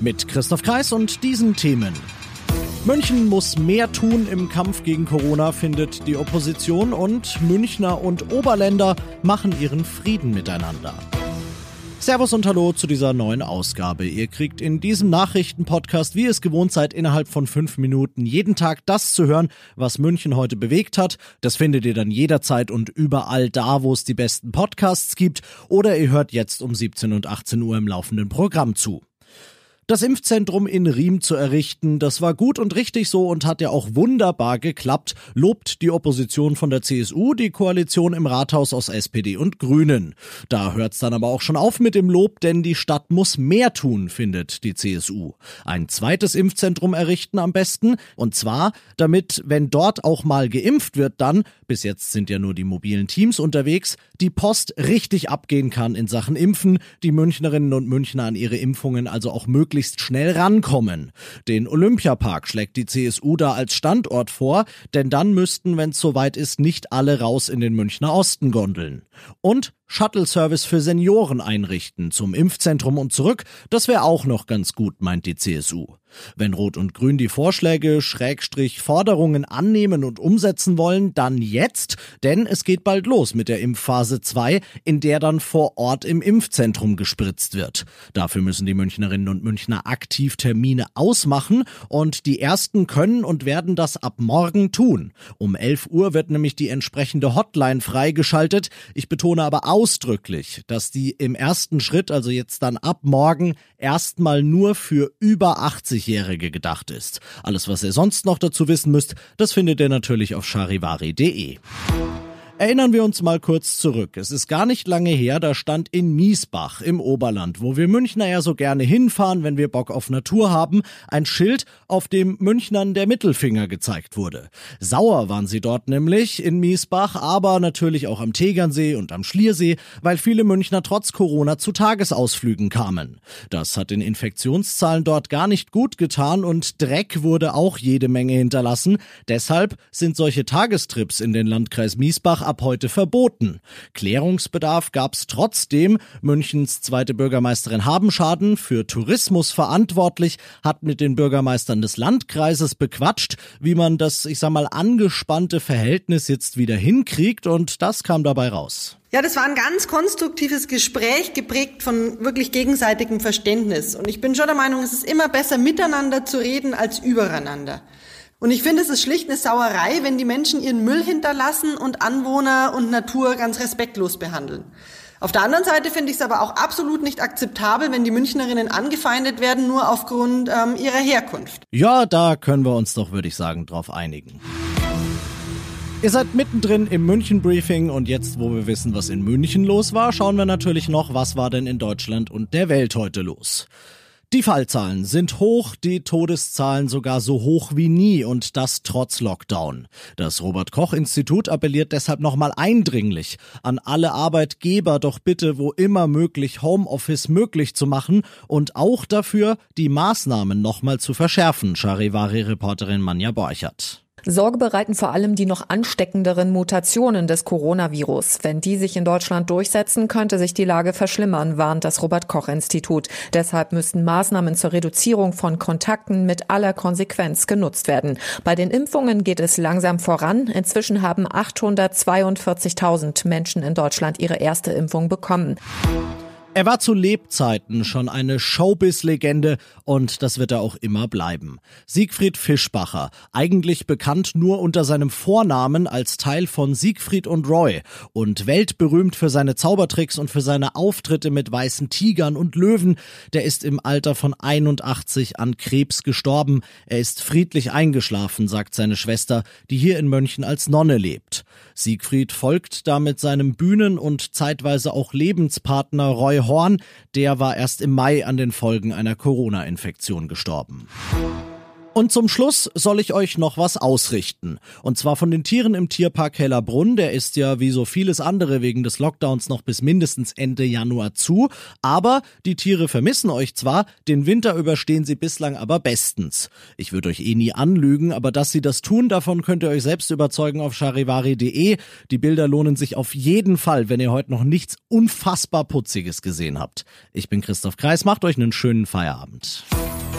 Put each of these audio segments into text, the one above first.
Mit Christoph Kreis und diesen Themen. München muss mehr tun im Kampf gegen Corona, findet die Opposition und Münchner und Oberländer machen ihren Frieden miteinander. Servus und Hallo zu dieser neuen Ausgabe. Ihr kriegt in diesem Nachrichtenpodcast, wie ihr es gewohnt seid, innerhalb von fünf Minuten jeden Tag das zu hören, was München heute bewegt hat. Das findet ihr dann jederzeit und überall da, wo es die besten Podcasts gibt. Oder ihr hört jetzt um 17 und 18 Uhr im laufenden Programm zu. Das Impfzentrum in Riem zu errichten, das war gut und richtig so und hat ja auch wunderbar geklappt, lobt die Opposition von der CSU, die Koalition im Rathaus aus SPD und Grünen. Da hört's dann aber auch schon auf mit dem Lob, denn die Stadt muss mehr tun, findet die CSU. Ein zweites Impfzentrum errichten am besten, und zwar, damit, wenn dort auch mal geimpft wird, dann, bis jetzt sind ja nur die mobilen Teams unterwegs, die Post richtig abgehen kann in Sachen Impfen, die Münchnerinnen und Münchner an ihre Impfungen also auch möglich möglichst schnell rankommen. Den Olympiapark schlägt die CSU da als Standort vor, denn dann müssten, wenn es soweit ist, nicht alle raus in den Münchner Osten gondeln. Und Shuttle-Service für Senioren einrichten, zum Impfzentrum und zurück, das wäre auch noch ganz gut, meint die CSU. Wenn Rot und Grün die Vorschläge, Schrägstrich Forderungen annehmen und umsetzen wollen, dann jetzt, denn es geht bald los mit der Impfphase 2, in der dann vor Ort im Impfzentrum gespritzt wird. Dafür müssen die Münchnerinnen und Münchner aktiv Termine ausmachen und die ersten können und werden das ab morgen tun. Um 11 Uhr wird nämlich die entsprechende Hotline freigeschaltet. Ich betone aber ausdrücklich, dass die im ersten Schritt, also jetzt dann ab morgen, erstmal nur für über 80-Jährige gedacht ist. Alles, was ihr sonst noch dazu wissen müsst, das findet ihr natürlich auf charivari.de. Erinnern wir uns mal kurz zurück. Es ist gar nicht lange her, da stand in Miesbach im Oberland, wo wir Münchner ja so gerne hinfahren, wenn wir Bock auf Natur haben, ein Schild, auf dem Münchnern der Mittelfinger gezeigt wurde. Sauer waren sie dort nämlich in Miesbach, aber natürlich auch am Tegernsee und am Schliersee, weil viele Münchner trotz Corona zu Tagesausflügen kamen. Das hat den Infektionszahlen dort gar nicht gut getan und Dreck wurde auch jede Menge hinterlassen. Deshalb sind solche Tagestrips in den Landkreis Miesbach ab heute verboten. Klärungsbedarf gab es trotzdem. Münchens zweite Bürgermeisterin Habenschaden, für Tourismus verantwortlich, hat mit den Bürgermeistern des Landkreises bequatscht, wie man das, ich sag mal, angespannte Verhältnis jetzt wieder hinkriegt und das kam dabei raus. Ja, das war ein ganz konstruktives Gespräch, geprägt von wirklich gegenseitigem Verständnis. Und ich bin schon der Meinung, es ist immer besser, miteinander zu reden als übereinander. Und ich finde, es ist schlicht eine Sauerei, wenn die Menschen ihren Müll hinterlassen und Anwohner und Natur ganz respektlos behandeln. Auf der anderen Seite finde ich es aber auch absolut nicht akzeptabel, wenn die Münchnerinnen angefeindet werden, nur aufgrund ähm, ihrer Herkunft. Ja, da können wir uns doch, würde ich sagen, drauf einigen. Ihr seid mittendrin im München-Briefing und jetzt, wo wir wissen, was in München los war, schauen wir natürlich noch, was war denn in Deutschland und der Welt heute los. Die Fallzahlen sind hoch, die Todeszahlen sogar so hoch wie nie und das trotz Lockdown. Das Robert Koch Institut appelliert deshalb nochmal eindringlich an alle Arbeitgeber, doch bitte wo immer möglich Homeoffice möglich zu machen und auch dafür, die Maßnahmen nochmal zu verschärfen, Charivari-Reporterin Manja Borchert. Sorge bereiten vor allem die noch ansteckenderen Mutationen des Coronavirus. Wenn die sich in Deutschland durchsetzen, könnte sich die Lage verschlimmern, warnt das Robert Koch Institut. Deshalb müssten Maßnahmen zur Reduzierung von Kontakten mit aller Konsequenz genutzt werden. Bei den Impfungen geht es langsam voran. Inzwischen haben 842.000 Menschen in Deutschland ihre erste Impfung bekommen. Er war zu Lebzeiten schon eine Showbiz-Legende und das wird er auch immer bleiben. Siegfried Fischbacher, eigentlich bekannt nur unter seinem Vornamen als Teil von Siegfried und Roy und weltberühmt für seine Zaubertricks und für seine Auftritte mit weißen Tigern und Löwen, der ist im Alter von 81 an Krebs gestorben. Er ist friedlich eingeschlafen, sagt seine Schwester, die hier in München als Nonne lebt. Siegfried folgt damit seinem Bühnen- und zeitweise auch Lebenspartner Roy Horn, der war erst im Mai an den Folgen einer Corona-Infektion gestorben. Und zum Schluss soll ich euch noch was ausrichten. Und zwar von den Tieren im Tierpark Hellerbrunn. Der ist ja wie so vieles andere wegen des Lockdowns noch bis mindestens Ende Januar zu. Aber die Tiere vermissen euch zwar, den Winter überstehen sie bislang aber bestens. Ich würde euch eh nie anlügen, aber dass sie das tun, davon könnt ihr euch selbst überzeugen auf charivari.de. Die Bilder lohnen sich auf jeden Fall, wenn ihr heute noch nichts unfassbar Putziges gesehen habt. Ich bin Christoph Kreis, macht euch einen schönen Feierabend.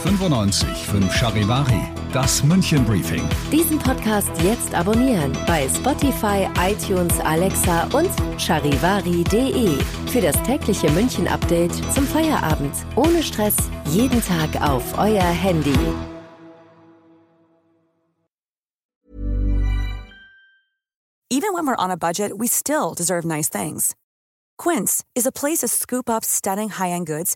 95 5 Charivari, das München Briefing. Diesen Podcast jetzt abonnieren bei Spotify, iTunes, Alexa und charivari.de. Für das tägliche München Update zum Feierabend. Ohne Stress, jeden Tag auf euer Handy. Even when we're on a budget, we still deserve nice things. Quince is a place to scoop up stunning high-end goods